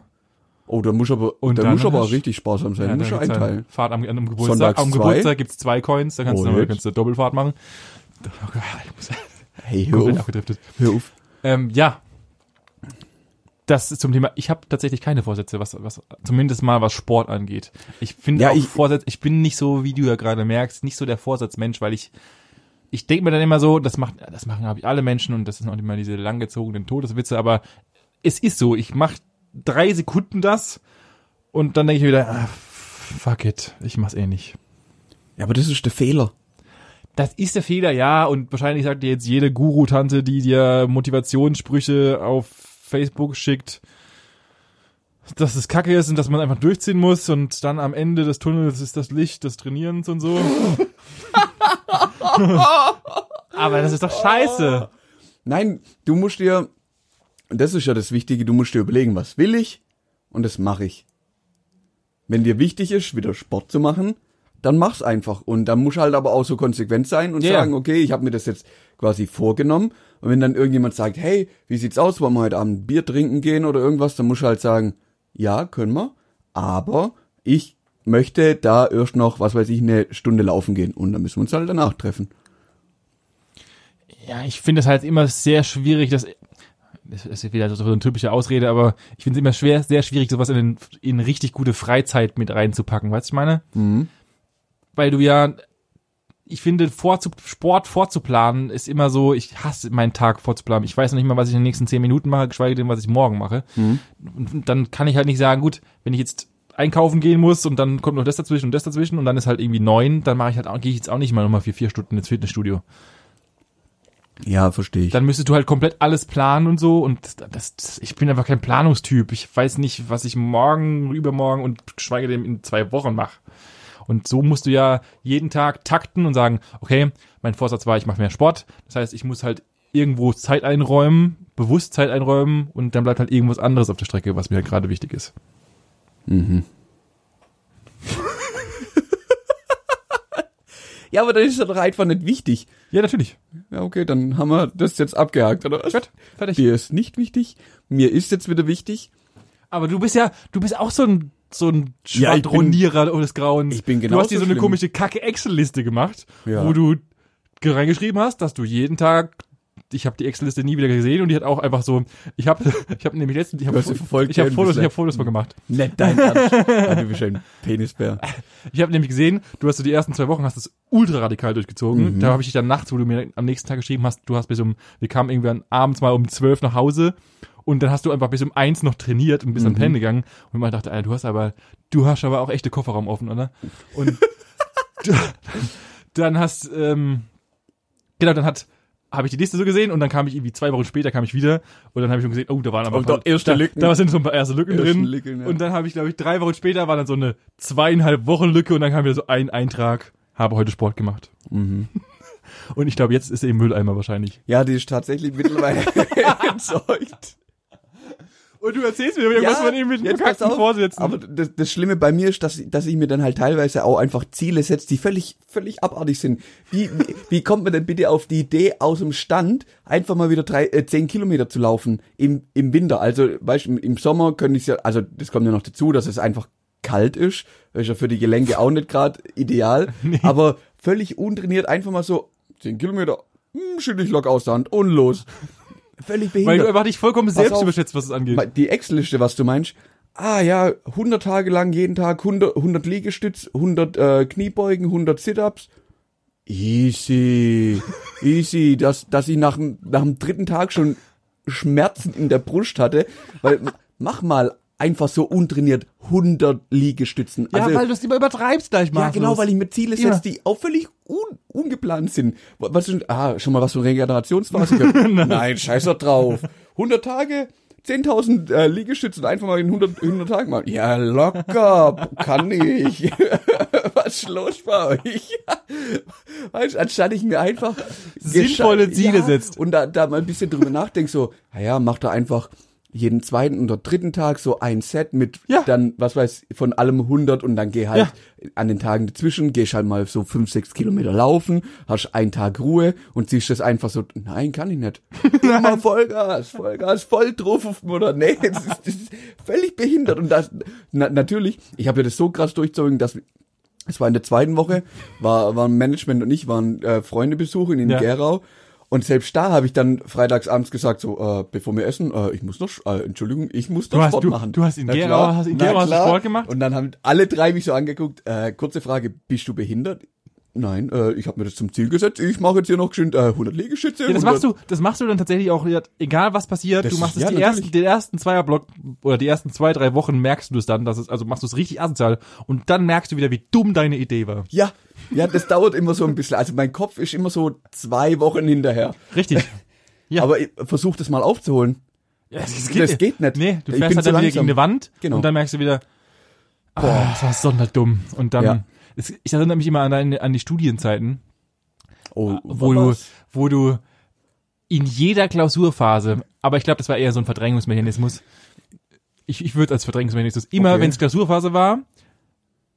Oh, da muss aber, Und da muss aber richtig sparsam sein. Ja, da muss einteilen. halt Fahrt am, am Geburtstag. Sonntags am zwei. Geburtstag gibt's zwei Coins, da kannst, Oh, du, jetzt. kannst du Doppelfahrt machen. Hey, hör auf, hör auf. Ähm, ja. Das ist zum Thema, ich habe tatsächlich keine Vorsätze, was, was zumindest mal was Sport angeht. Ich finde Ja, auch ich- Vorsätze, ich bin nicht so, wie du ja gerade merkst, nicht so der Vorsatzmensch, weil ich ich denke mir dann immer so, das macht das machen habe ich alle Menschen und das sind auch immer diese langgezogenen Todeswitze, aber es ist so, ich mache drei Sekunden das und dann denke ich wieder, ah, fuck it, ich mach's eh nicht. Ja, aber das ist der Fehler. Das ist der Fehler, ja. Und wahrscheinlich sagt dir jetzt jede Guru-Tante, die dir Motivationssprüche auf Facebook schickt, dass es kacke ist und dass man einfach durchziehen muss und dann am Ende des Tunnels ist das Licht des Trainierens und so. Aber das ist doch scheiße. Nein, du musst dir, und das ist ja das Wichtige, du musst dir überlegen, was will ich und das mache ich. Wenn dir wichtig ist, wieder Sport zu machen, dann mach's einfach. Und dann musst du halt aber auch so konsequent sein und Ja. sagen, okay, ich habe mir das jetzt quasi vorgenommen. Und wenn dann irgendjemand sagt, hey, wie sieht's aus, wollen wir heute Abend Bier trinken gehen oder irgendwas, dann musst du halt sagen, ja, können wir, aber ich möchte da erst noch, was weiß ich, eine Stunde laufen gehen. Und dann müssen wir uns halt danach treffen. Ja, ich finde es halt immer sehr schwierig, dass das ist wieder so eine typische Ausrede, aber ich finde es immer schwer, sehr schwierig, sowas in, in richtig gute Freizeit mit reinzupacken. Weißt du, ich meine? Mhm. weil du ja, ich finde, vorzu, Sport vorzuplanen ist immer so, ich hasse meinen Tag vorzuplanen. Ich weiß noch nicht mal, was ich in den nächsten zehn Minuten mache, geschweige denn, was ich morgen mache. Mhm. Und dann kann ich halt nicht sagen, gut, wenn ich jetzt einkaufen gehen muss und dann kommt noch das dazwischen und das dazwischen und dann ist halt irgendwie neun, dann mache ich halt auch, gehe ich jetzt auch nicht mal nochmal für vier Stunden ins Fitnessstudio. Ja, verstehe ich. Dann müsstest du halt komplett alles planen und so und das, das ich bin einfach kein Planungstyp. Ich weiß nicht, was ich morgen, übermorgen und geschweige denn in zwei Wochen mache. Und so musst du ja jeden Tag takten und sagen, okay, mein Vorsatz war, ich mache mehr Sport. Das heißt, ich muss halt irgendwo Zeit einräumen, bewusst Zeit einräumen und dann bleibt halt irgendwas anderes auf der Strecke, was mir halt gerade wichtig ist. Mhm. Ja, aber das ist doch einfach nicht wichtig. Ja, natürlich. Ja, okay, dann haben wir das jetzt abgehakt, oder? Gut, fertig. Dir ist nicht wichtig. Mir ist jetzt wieder wichtig. Aber du bist ja, du bist auch so ein so ein Ja, Schwadronierer des Grauens. Ich bin Du genauso hast dir so eine schlimm. komische kacke Excel-Liste gemacht, Ja. wo du ge- reingeschrieben hast, dass du jeden Tag ich habe die Excel-Liste nie wieder gesehen und die hat auch einfach so, ich habe ich habe nämlich letztens, ich habe Du ich habe ja, Fotos, du ich habe Fotos von gemacht. Nicht dein du bist ein Penisbär. Ich habe nämlich gesehen, du hast so die ersten zwei Wochen hast das ultra radikal durchgezogen. Mhm. Da habe ich dich dann nachts, wo du mir am nächsten Tag geschrieben hast, du hast bis um, wir kamen irgendwann abends mal um zwölf nach Hause und dann hast du einfach bis um eins noch trainiert und bist Mhm. dann pennen gegangen und man dachte, Alter, du hast aber, du hast aber auch echte Kofferraum offen, oder? Und du, dann hast, ähm, genau, dann hat habe ich die Liste so gesehen und dann kam ich irgendwie zwei Wochen später kam ich wieder und dann habe ich schon gesehen, oh, da waren aber da erste da, Lücken. da sind so ein paar erste Lücken Ersten drin. Lücken, ja. Und dann habe ich, glaube ich, drei Wochen später war dann so eine zweieinhalb Wochen Lücke und dann kam wieder so ein Eintrag, habe heute Sport gemacht. Mhm. Und ich glaube, jetzt ist er im Mülleimer wahrscheinlich. Ja, die ist tatsächlich mittlerweile entsorgt. Und du erzählst mir irgendwas von mit jetzt pass auf, Vorsitzenden. Aber das, das Schlimme bei mir ist, dass, dass ich mir dann halt teilweise auch einfach Ziele setze, die völlig, völlig abartig sind. Wie, wie, wie kommt man denn bitte auf die Idee, aus dem Stand einfach mal wieder drei, äh, zehn Kilometer zu laufen im, im Winter? Also, weißt du, im Sommer könnte ich ja, also das kommt ja noch dazu, dass es einfach kalt ist. Das ist ja für die Gelenke auch nicht gerade ideal. Nee. Aber völlig untrainiert einfach mal so, zehn Kilometer, hm, schüttel ich lock aus der Hand und los. Völlig behindert. Weil du einfach dich vollkommen Pass selbst auf. überschätzt, was es angeht. Die Excel-Liste, was du meinst. Ah ja, 100 Tage lang jeden Tag 100, 100 Liegestütz, 100 äh, Kniebeugen, 100 Sit-ups. Easy, easy, dass, dass ich nach, dem- nach dem dritten Tag schon Schmerzen in der Brust hatte, weil mach mal einfach so untrainiert 100 Liegestützen. Ja, weil du es immer übertreibst gleich mal. Ja, genau, weil ich mir Ziele setze, Ja. die auch völlig un ungeplant sind. Was sind, ah, schon mal was von Regenerationsphase gehört? Nein, scheiß doch drauf. 100 Tage, 10.000 äh, Liegestützen einfach mal in 100, 100 Tagen machen. Ja, locker, kann ich. was ist los bei euch? weißt, anstatt ich mir einfach Sinnvolle Ziele setzt. Und da, da mal ein bisschen drüber nachdenke, so, naja, mach da einfach jeden zweiten oder dritten Tag so ein Set mit Ja. dann, was weiß, von allem 100 und dann geh halt an den Tagen dazwischen, gehst halt mal so fünf, sechs Kilometer laufen, hast einen Tag Ruhe und siehst das einfach so, nein, kann ich nicht. Immer Vollgas, Vollgas, voll drauf auf Motor. Nee, das ist, das ist völlig behindert und das, na, natürlich, ich habe ja das so krass durchzogen, dass es war in der zweiten Woche, war, waren Management und ich waren äh, Freundebesuchen in Ja. Gerau. Und selbst da habe ich dann freitags abends gesagt, so, äh, bevor wir essen, äh, ich muss noch, äh, Entschuldigung, ich muss noch hast- Sport du- machen. du hast in Gerau- klar, hast in Gerau. Sport gemacht? Und dann haben alle drei mich so angeguckt, äh, kurze Frage, bist du behindert? Nein, äh, ich habe mir das zum Ziel gesetzt, ich mache jetzt hier noch geschwind äh, 100 Liegestütze. Ja, das 100 machst du, das machst du dann tatsächlich auch, egal was passiert, Das du machst ist- es ja, die natürlich. ersten, den ersten Zweierblock oder die ersten zwei, drei Wochen merkst du es dann, dass es, also machst du es richtig asozial und dann merkst du wieder, wie dumm deine Idee war. Ja, ja, das dauert immer so ein bisschen. Also mein Kopf ist immer so zwei Wochen hinterher. Richtig. Ja. Aber versuch das mal aufzuholen. Ja, das, Das geht nicht. Nee, du fährst halt dann wieder gegen eine Wand Genau. und dann merkst du wieder, boah, das war sonderdumm. Und dann, Ja. Es, ich erinnere mich immer an, deine, an die Studienzeiten, Oh, wo du, wo du in jeder Klausurphase, aber ich glaube, das war eher so ein Verdrängungsmechanismus. Ich, ich würde als Verdrängungsmechanismus immer, Okay. wenn es Klausurphase war,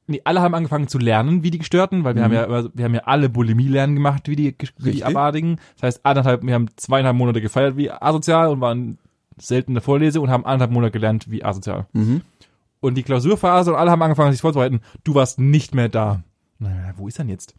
nee, alle haben angefangen zu lernen, wie die Gestörten, weil wir haben ja, wir haben ja alle Bulimie lernen gemacht, wie die, wie die. Abartigen. Das heißt, anderthalb, wir haben zweieinhalb Monate gefeiert wie asozial und waren selten in der Vorlese und haben anderthalb Monate gelernt wie asozial. Mhm. Und die Klausurphase und alle haben angefangen, sich vorzubereiten. Du warst nicht mehr da. Naja, wo ist er denn jetzt?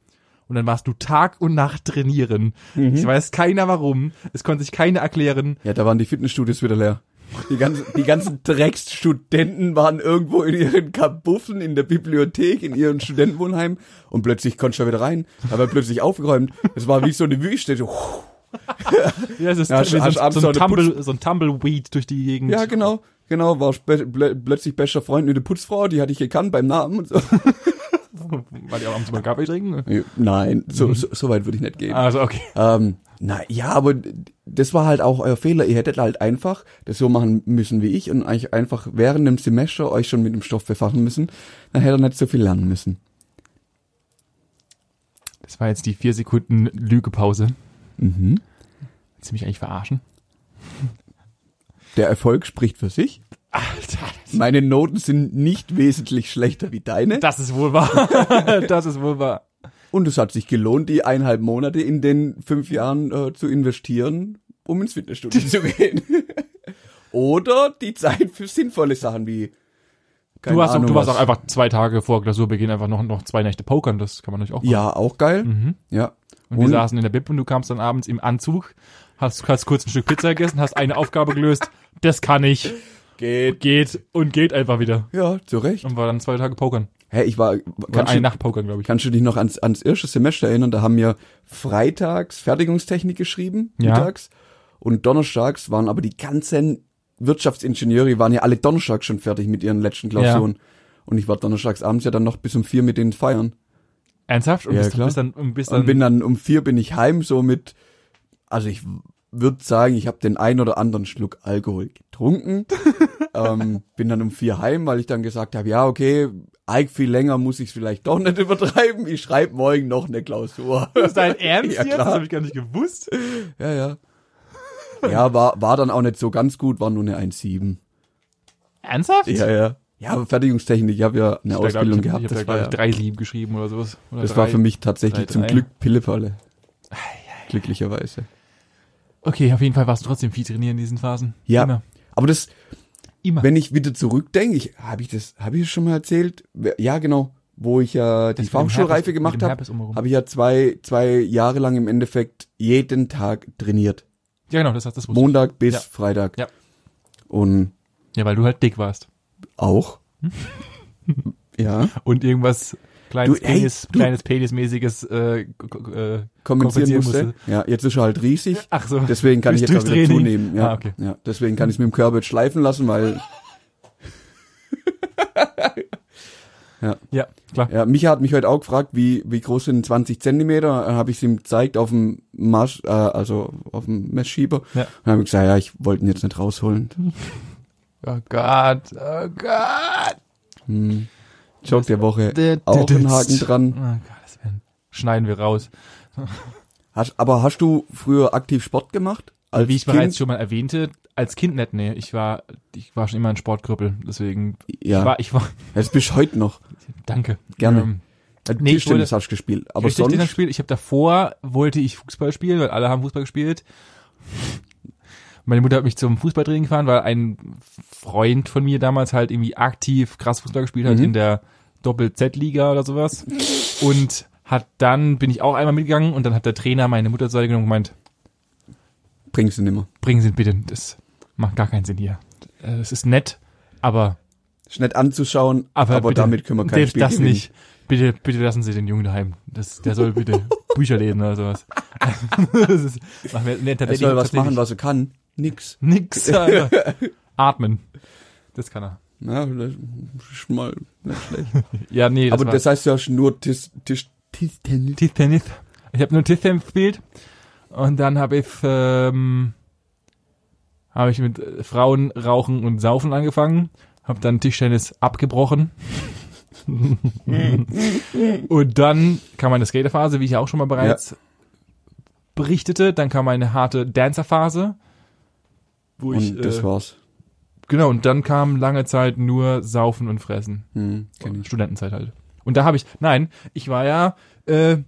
Und dann warst du Tag und Nacht trainieren. Mhm. Ich weiß keiner warum. Es konnte sich keiner erklären. Ja, da waren die Fitnessstudios wieder leer. Die ganzen, die ganzen Drecksstudenten waren irgendwo in ihren Kabuffen in der Bibliothek, in ihren Studentenwohnheim und plötzlich konntest du da wieder rein, aber plötzlich aufgeräumt. Es war wie so eine Wüste. So, Ja, es ist Ja, so, so, so, ein Tumble, so ein Tumbleweed durch die Gegend. ja, genau, genau, war plötzlich bester Freund mit der Putzfrau, die hatte ich gekannt beim Namen und so. Weil die auch abends mal Kaffee trinken. Nein, so, so, so weit würde ich nicht gehen. Also, okay. Ähm, na ja, aber das war halt auch euer Fehler. Ihr hättet halt einfach das so machen müssen wie ich und eigentlich einfach während dem Semester euch schon mit dem Stoff befassen müssen. Dann hättet ihr nicht so viel lernen müssen. Das war jetzt die vier Sekunden Lügepause. Mhm. Willst du mich eigentlich verarschen? Der Erfolg spricht für sich. Alter. Meine Noten sind nicht wesentlich schlechter wie deine. Das ist wohl wahr. das ist wohl wahr. Und es hat sich gelohnt, die eineinhalb Monate in den fünf Jahren äh, zu investieren, um ins Fitnessstudio zu gehen. Oder die Zeit für sinnvolle Sachen wie keine Du, hast, auch, Ahnung, du warst auch einfach zwei Tage vor Klausurbeginn einfach noch, noch zwei Nächte pokern. Das kann man natürlich auch machen. Ja, auch geil. Mhm. Ja. Und wir saßen in der Bib und du kamst dann abends im Anzug, hast, hast kurz ein Stück Pizza gegessen, hast eine Aufgabe gelöst. Das kann ich. geht. Geht und geht einfach wieder. Ja, zu Recht. Und war dann zwei Tage pokern. Hä, ich war, kannst eine du, Nacht pokern, glaube ich. kannst du dich noch ans, ans erste Semester erinnern? Da haben wir freitags Fertigungstechnik geschrieben, Ja. mittags. Und donnerstags waren aber die ganzen Wirtschaftsingenieure, waren ja alle donnerstags schon fertig mit ihren letzten Klausuren. Und ich war donnerstags abends ja dann noch bis um vier mit denen feiern. Ernsthaft? Und Ja, bist, klar. bist dann, und bist dann, Und bin dann um vier bin ich heim so mit, also ich würde sagen, ich habe den ein oder anderen Schluck Alkohol getrunken, ähm, bin dann um vier heim, weil ich dann gesagt habe, ja, okay, eig viel länger muss ich es vielleicht doch nicht übertreiben. Ich schreibe morgen noch eine Klausur. Ist dein Ernst Ja, jetzt? klar. Das habe ich gar nicht gewusst. ja, ja. Ja, war, war dann auch nicht so ganz gut, war nur eine 1,7. Ernsthaft? Ja, ja. Ja, aber Fertigungstechnik, ich habe ja eine Ich da, glaub Ausbildung ich, gehabt. Ich habe Das, da, glaube ich, ja, drei Sieben geschrieben oder sowas. Oder das drei. war für mich tatsächlich drei, zum drei. Glück Pillepalle. Glücklicherweise. Okay, auf jeden Fall warst du trotzdem viel trainieren in diesen Phasen. Ja. Immer. Aber das, Immer. wenn ich wieder zurückdenke, ich, habe ich das, habe ich das schon mal erzählt? Ja, genau. Wo ich ja die Fachschulreife gemacht habe, habe ich ja zwei, zwei Jahre lang im Endeffekt jeden Tag trainiert. Ja, genau, das, das wusste ich. Montag bis Ja. Freitag. Ja. Und Ja, weil du halt dick warst. auch. ja. Und irgendwas kleines Du, hey, Penis, du- kleines Penismäßiges äh, äh, Kompensieren musste. musste. Ja, jetzt ist er halt riesig. Ach so. Deswegen kann ich jetzt auch wieder zunehmen. Ja, Ah, okay. ja, deswegen kann ich es mit dem Körper jetzt schleifen lassen, weil Ja, klar. ja, Micha hat mich heute auch gefragt, wie, wie groß sind 20 Zentimeter. Dann habe ich es ihm gezeigt auf dem Marsch, äh, also auf dem Messschieber. Ja. Und dann habe ich gesagt, ja, ich wollte ihn jetzt nicht rausholen. Oh Gott, oh Gott. Hm. Joke der Woche. Der- Auch der- ein Haken dran. Oh Gott, das werden, schneiden wir raus. Hast, aber hast du früher aktiv Sport gemacht? Als Wie ich kind? bereits schon mal erwähnte, als Kind nicht, nee. Ich war, ich war schon immer ein Sportkrüppel. Deswegen, Ja, ich war, ich war, jetzt bist du heute noch. danke. Gerne. Ähm, Äh, Nee, ich Tischtennis wollte- hast du gespielt. Aber Aber ich sonst sonst, gespielt. Ich habe davor wollte ich Fußball spielen, weil alle haben Fußball gespielt. Meine Mutter hat mich zum Fußballtraining gefahren, weil ein Freund von mir damals halt irgendwie aktiv krass Fußball gespielt hat Mhm. in der Doppel-Z-Liga oder sowas. Und hat dann bin ich auch einmal mitgegangen und dann hat der Trainer meine Mutter zur Seite genommen und gemeint, bringst du nimmer. bringen Sie ihn bitte, das macht gar keinen Sinn hier. Äh, Es ist nett, aber Ist nicht anzuschauen, aber, aber, bitte, damit können wir kein Spiel das gewinnen. nicht. Bitte, bitte lassen Sie den Jungen daheim. Das, der soll bitte Bücher lesen oder sowas. das ist, machen wir, nee, Er soll was machen, was er kann. Nix. Nix. Alter. Atmen. Das kann er. Ja, das ist mal nicht schlecht. Ja, nee, das aber war das heißt, hast nur Tisch, Tisch, Tischtennis. Tischtennis. Ich habe nur Tischtennis gespielt und dann habe ich ähm, habe ich mit äh, Frauen rauchen und saufen angefangen, habe dann Tischtennis abgebrochen. und dann kam meine Skaterphase, wie ich ja auch schon mal bereits berichtete. Dann kam eine harte Dancerphase, wo ich Und das äh, war's. genau und dann kam lange Zeit nur saufen und fressen. Hm, ich. Studentenzeit halt. Und da habe ich, nein, ich war ja, äh,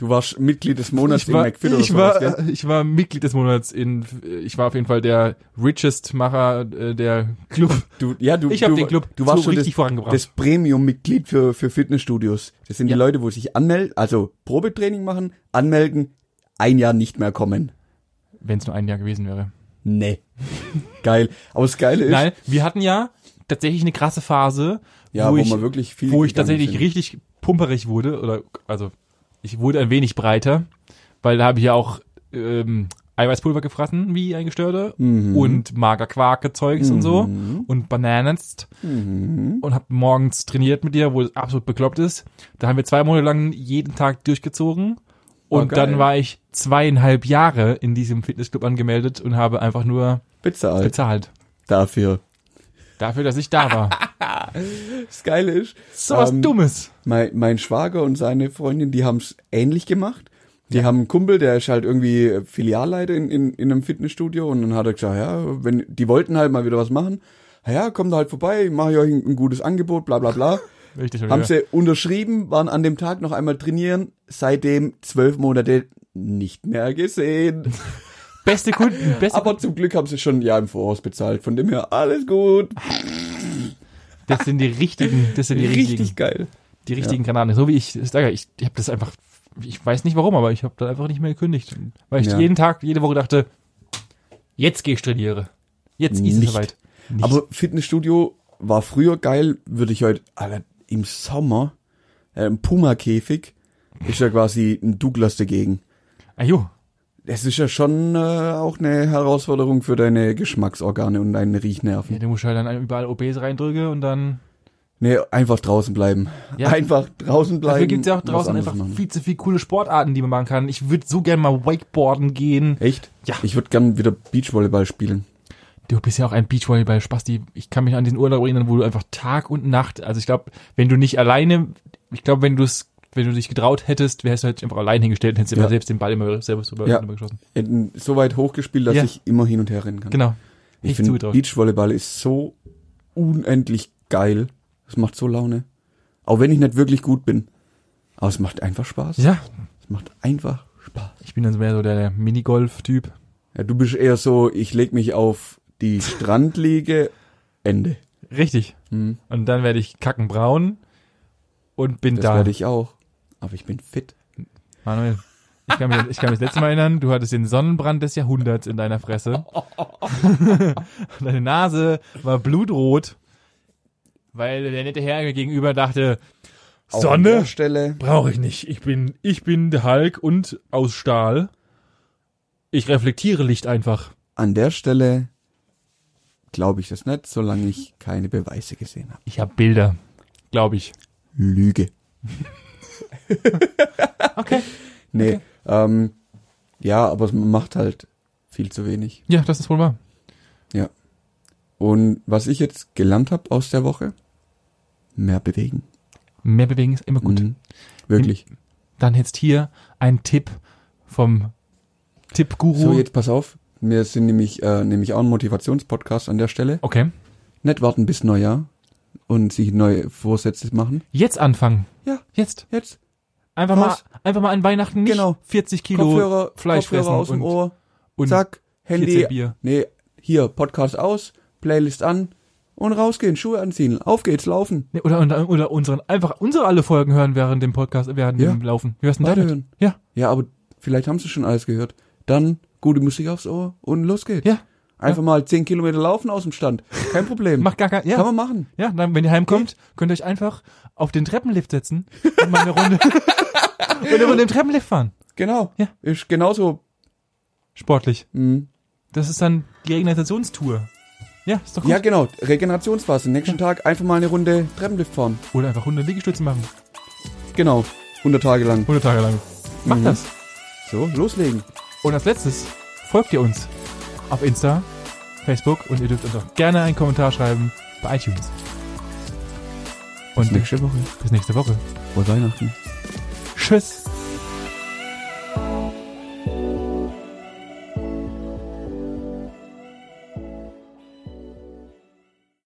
Du warst Mitglied des Monats ich war, in McFit oder ich sowas, war, gell? ich war Mitglied des Monats in, ich war auf jeden Fall der richest Macher äh, der Club. Du, ja, du, Ich habe den Club du warst so richtig das, vorangebracht. das Premium-Mitglied für, für Fitnessstudios. Das sind Ja. die Leute, wo sich anmelden, also Probetraining machen, anmelden, ein Jahr nicht mehr kommen. Wenn es nur ein Jahr gewesen wäre. Nee. Geil. Aber das Geile ist, Nein, wir hatten ja tatsächlich eine krasse Phase, ja, wo, wo, ich, man wirklich viel wo ich tatsächlich sind. richtig pumperig wurde, oder also ich wurde ein wenig breiter, weil da habe ich ja auch ähm, Eiweißpulver gefressen, wie ein Gestörter, Mhm. und Magerquarke-Zeugs und so und Bananenst Mhm. und habe morgens trainiert mit dir, wo es absolut bekloppt ist. Da haben wir zwei Monate lang jeden Tag durchgezogen. Oh, Und geil. dann war ich zweieinhalb Jahre in diesem Fitnessclub angemeldet und habe einfach nur bezahlt bezahlt. dafür. Dafür, dass ich da war. Das Geile ist, So was Ähm, Dummes. mein, mein Schwager und seine Freundin, die haben's ähnlich gemacht. Die haben einen Kumpel, der ist halt irgendwie Filialleiter in, in, in einem Fitnessstudio und dann hat er gesagt, ja, wenn, die wollten halt mal wieder was machen. Ja, kommt halt vorbei, mache ich euch ein, ein gutes Angebot, bla bla bla. Richtig, haben sie unterschrieben, waren an dem Tag noch einmal trainieren, seitdem zwölf Monate nicht mehr gesehen. Beste Kunden, beste Aber zum Glück haben sie schon ein Jahr im Voraus bezahlt, von dem her alles gut. Das sind die richtigen, das sind die Richtig richtigen, geil. die richtigen Kanadier. So wie ich sage, ich, ich habe das einfach, ich weiß nicht warum, aber ich habe da einfach nicht mehr gekündigt. Weil ich Ja. jeden Tag, jede Woche dachte, jetzt gehe ich trainiere. Jetzt ist es soweit. Nicht. Aber Fitnessstudio war früher geil, würde ich heute, Alter, im Sommer, äh, im Puma-Käfig, ist ja quasi ein Douglas dagegen. ah, jo, Das ist ja schon äh, auch eine Herausforderung für deine Geschmacksorgane und deine ja, Riechnerven. du musst halt dann überall OBs reindrücken und dann Nee, einfach draußen bleiben. Ja. Einfach draußen bleiben. Dafür gibt's ja auch draußen einfach machen. viel zu viele coole Sportarten, die man machen kann. Ich würde so gern mal Wakeboarden gehen. Echt? Ja. Ich würde gern wieder Beachvolleyball spielen. Du bist ja auch ein Beachvolleyball-Spasti. Ich kann mich an diesen Urlaub erinnern, wo du einfach Tag und Nacht, also ich glaube, wenn du nicht alleine, ich glaube, wenn du es, wenn du dich getraut hättest, wärst du halt einfach allein hingestellt und hättest Ja. immer selbst den Ball immer selber drüber Ja. drüber geschossen. Hätten so weit hochgespielt, dass Ja. ich immer hin und her rennen kann. Genau. Ich Echt finde. Beachvolleyball ist so unendlich geil. Es macht so Laune. Auch wenn ich nicht wirklich gut bin. Aber es macht einfach Spaß. Ja, Es macht einfach Spaß. ich bin dann mehr so der, der Minigolf-Typ. Ja, du bist eher so, ich leg mich auf die Strandliege, Ende. Richtig. Hm, Und dann werde ich kackenbraun und bin das da. werde ich auch. Aber ich bin fit. Manuel, ich kann, mich, ich kann mich das letzte Mal erinnern, du hattest den Sonnenbrand des Jahrhunderts in deiner Fresse. Deine Nase war blutrot, weil der nette Herr mir gegenüber dachte, Auch Sonne Stelle. brauche ich nicht. Ich bin, ich bin der Hulk und aus Stahl. Ich reflektiere Licht einfach. An der Stelle glaube ich das nicht, solange ich keine Beweise gesehen habe. Ich habe Bilder, glaube ich. Lüge. Okay. Nee, Okay. ähm, ja, aber es macht halt viel zu wenig. Ja, das ist wohl wahr. Und was ich jetzt gelernt habe aus der Woche, mehr bewegen. Mehr bewegen ist immer gut. Mhm. Wirklich. Dann jetzt hier ein Tipp vom Tippguru. So, jetzt pass auf. Wir sind nämlich, äh, nämlich auch ein Motivationspodcast an der Stelle. okay. Nicht warten bis Neujahr und sich neue Vorsätze machen. Jetzt anfangen. Ja. Jetzt. Jetzt Einfach Raus. mal, einfach mal an Weihnachten nicht Genau. 40 Kilo Kopfhörer, Fleisch Kopfhörer fressen aus dem und, Ohr, und zack, 14 Handy, Bier. nee, hier, Podcast aus, Playlist an und rausgehen, Schuhe anziehen. Auf geht's, laufen. Nee, oder, oder, oder unseren, einfach unsere alle Folgen hören während dem Podcast, während Ja. dem Laufen. Wie hörst du denn damit? Weiterhören. Ja, Ja, aber vielleicht haben sie schon alles gehört. Dann gute Musik aufs Ohr und los geht's. ja. Einfach mal 10 Kilometer laufen aus dem Stand. Kein Problem. Macht gar kein, ja. Kann man machen. Ja, dann, wenn ihr heimkommt, könnt ihr euch einfach auf den Treppenlift setzen und mal eine Runde, und Runde im Treppenlift fahren. Genau. Ja. Ist genauso. Sportlich. Mhm. Das ist dann die Regenerationstour. Ja, ist doch gut. Ja, genau. Regenerationsphase. Nächsten Tag einfach mal eine Runde Treppenlift fahren. Oder einfach 100 Liegestütze machen. Genau. 100 Tage lang. 100 Tage lang. Macht Mhm. das. So, loslegen. Und als letztes folgt ihr uns auf Insta, Facebook und ihr dürft uns auch gerne einen Kommentar schreiben bei iTunes. Bis Und nächste Woche. bis nächste Woche. Frohe Weihnachten. Tschüss.